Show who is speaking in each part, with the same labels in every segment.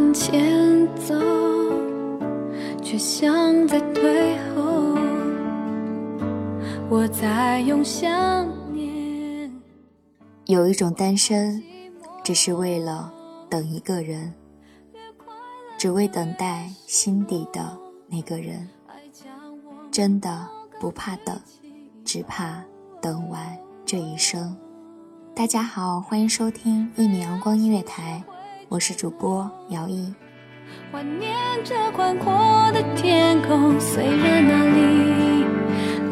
Speaker 1: 向前走，却想在退后。我在用想念。
Speaker 2: 有一种单身，只是为了等一个人，只为等待心底的那个人。真的不怕等，只怕等完这一生。大家好，欢迎收听一米阳光音乐台，我是主播姚一。
Speaker 1: 怀念着宽阔的天空，虽然那里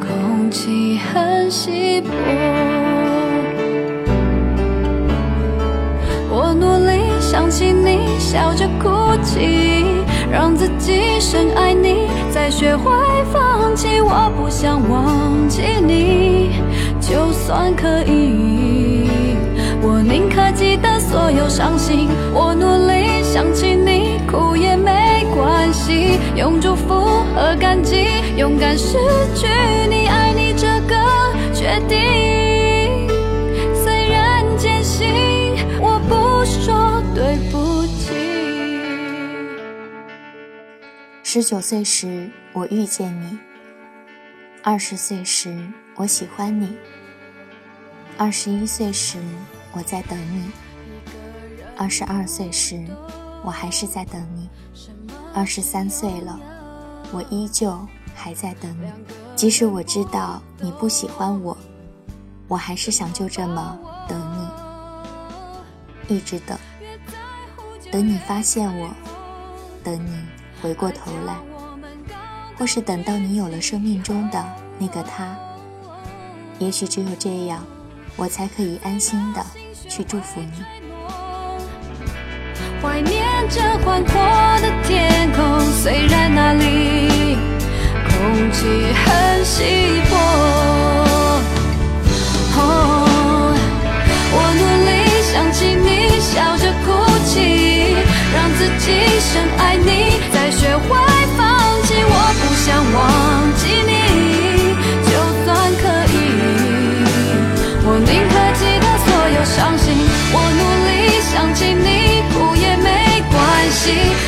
Speaker 1: 空气很稀薄。我努力想起你，笑着哭泣，让自己深爱你，再学会放弃。我不想忘记你，就算可以，我宁可记得所有伤心。我努力想起你，哭也没关系，用祝福和感激，勇敢失去你，爱你这个决定。虽然艰辛，我不说对不起。
Speaker 2: 十九岁时，我遇见你；二十岁时，我喜欢你；二十一岁时，我在等你；二十二岁时，我还是在等你；二十三岁了，我依旧还在等你。即使我知道你不喜欢我，我还是想就这么等你，一直等，等你发现我，等你回过头来，或是等到你有了生命中的那个他。也许只有这样，我才可以安心的去祝福你。
Speaker 1: 怀念着宽阔的天空，虽然那里空气很稀薄。哦，我努力想起你，笑着哭泣，让自己深爱你，再学会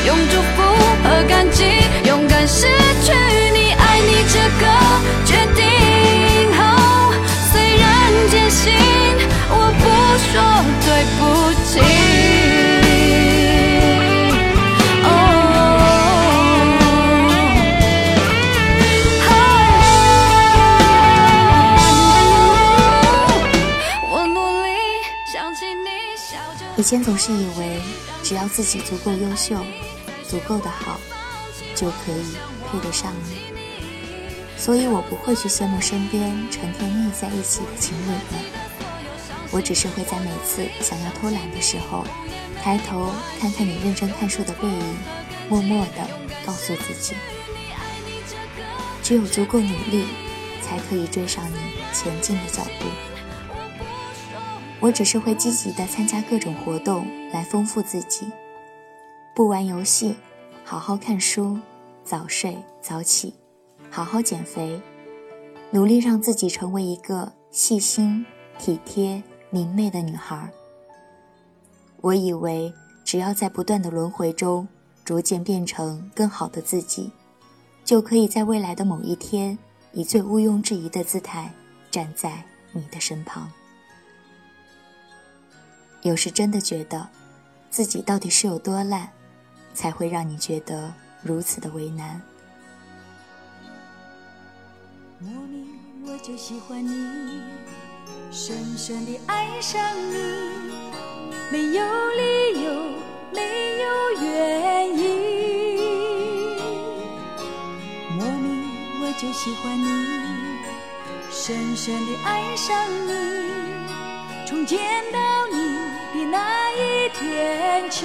Speaker 1: 用祝福和感激，勇敢失去你，爱你这个决定。哦，虽然艰辛，我不说对不起。哦我努力想起你，笑着。
Speaker 2: 以前总是以为，只要自己足够优秀，足够的好，就可以配得上你。所以我不会去羡慕身边成天腻在一起的情侣们，我只是会在每次想要偷懒的时候，抬头看看你认真看书的背影，默默地告诉自己，只有足够努力，才可以追上你前进的脚步。我只是会积极的参加各种活动来丰富自己，不玩游戏，好好看书，早睡早起，好好减肥，努力让自己成为一个细心、体贴、明媚的女孩。我以为只要在不断的轮回中，逐渐变成更好的自己，就可以在未来的某一天，以最毋庸置疑的姿态站在你的身旁。有时真的觉得，自己到底是有多烂，才会让你觉得如此的为难。
Speaker 3: 莫名我就喜欢你，深深地爱上你，没有理由，没有原因。莫名我就喜欢你，深深地爱上你，从见到你。的那一天起，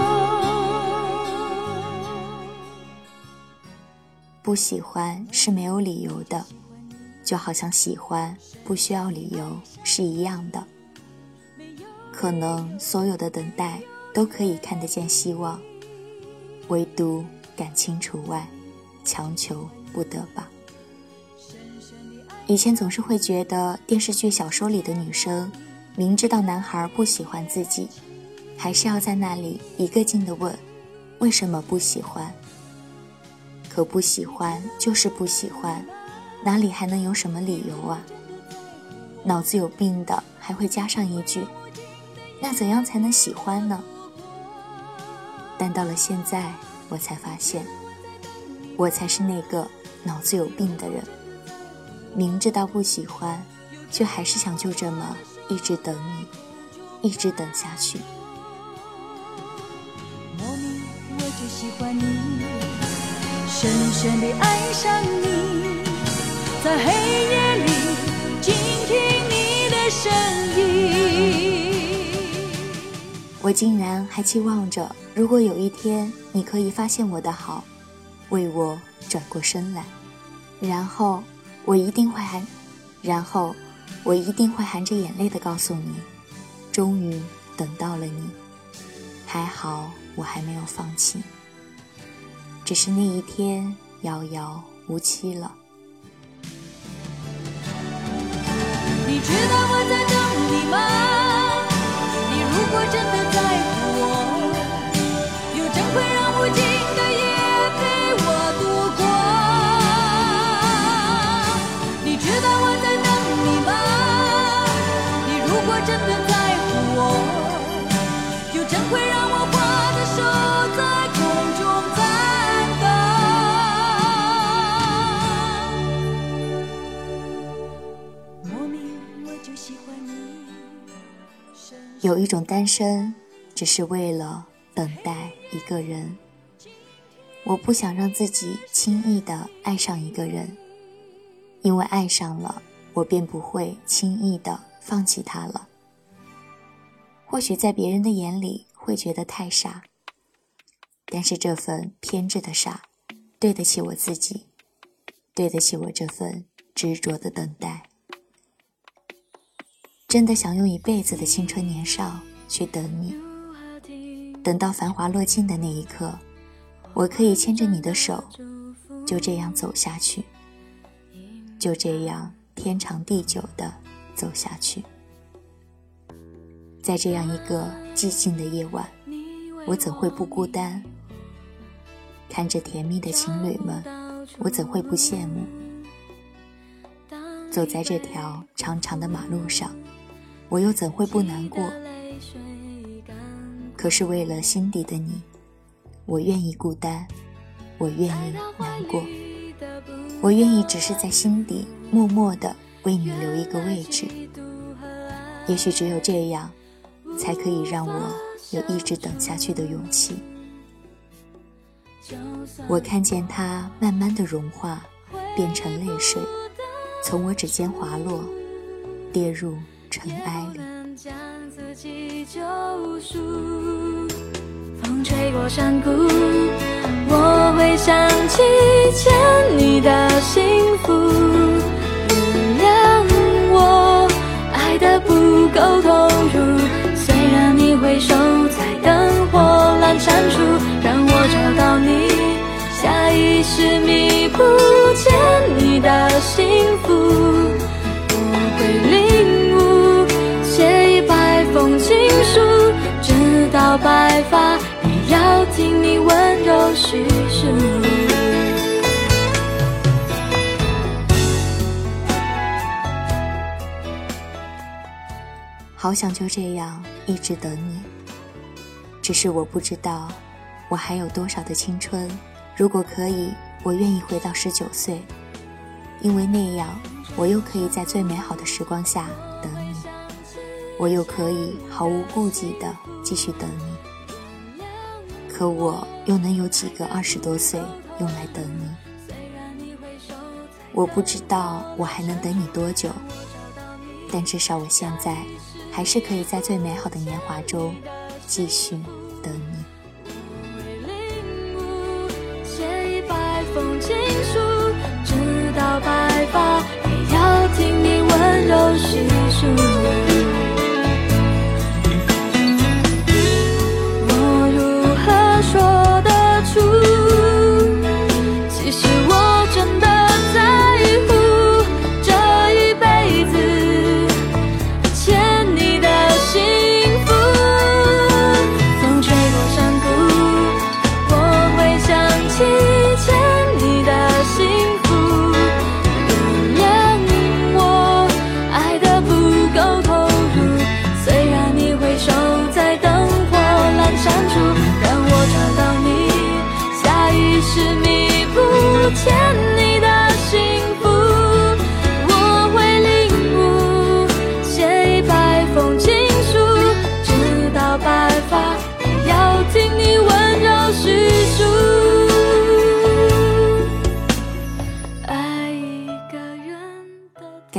Speaker 2: 不喜欢是没有理由的，就好像喜欢不需要理由是一样的。可能所有的等待都可以看得见希望，唯独感情除外，强求不得吧。以前总是会觉得电视剧、小说里的女生，明知道男孩不喜欢自己，还是要在那里一个劲的问，为什么不喜欢？可不喜欢就是不喜欢，哪里还能有什么理由啊？脑子有病的还会加上一句：“那怎样才能喜欢呢？”但到了现在，我才发现，我才是那个脑子有病的人。明知道不喜欢，却还是想就这么一直等你，一直等下去。
Speaker 3: 莫名我就喜欢你。深深地爱上你，在黑夜里倾听你的声音。
Speaker 2: 我竟然还期望着，如果有一天你可以发现我的好，为我转过身来，然后我一定会含，然后我一定会含着眼泪的告诉你，终于等到了你，还好我还没有放弃。只是那一天遥遥无期了。
Speaker 3: 你知道我
Speaker 2: 有一种单身，只是为了等待一个人。我不想让自己轻易的爱上一个人，因为爱上了，我便不会轻易的放弃他了。或许在别人的眼里会觉得太傻，但是这份偏执的傻，对得起我自己，对得起我这份执着的等待。真的想用一辈子的青春年少去等你，等到繁华落尽的那一刻，我可以牵着你的手，就这样走下去，就这样天长地久的走下去。在这样一个寂静的夜晚，我怎会不孤单？看着甜蜜的情侣们，我怎会不羡慕？走在这条长长的马路上。我又怎会不难过？可是为了心底的你，我愿意孤单，我愿意难过。我愿意只是在心底默默的为你留一个位置。也许只有这样，才可以让我有一直等下去的勇气。我看见它慢慢的融化，变成泪水，从我指尖滑落，跌入尘埃里。
Speaker 1: 风吹过山谷，我会想起欠你的幸福。原谅我爱的不够投入，虽然你回首在灯火阑珊处，让我找到你，下意识弥补欠你的幸福。到白发也。要听你温柔叙述。
Speaker 2: 好想就这样一直等你，只是我不知道我还有多少的青春。如果可以，我愿意回到十九岁，因为那样我又可以在最美好的时光下，我又可以毫无顾忌的继续等你。可我又能有几个二十多岁用来等你？我不知道我还能等你多久，但至少我现在还是可以在最美好的年华中继续等你。
Speaker 1: 白发，也要听你温柔叙述。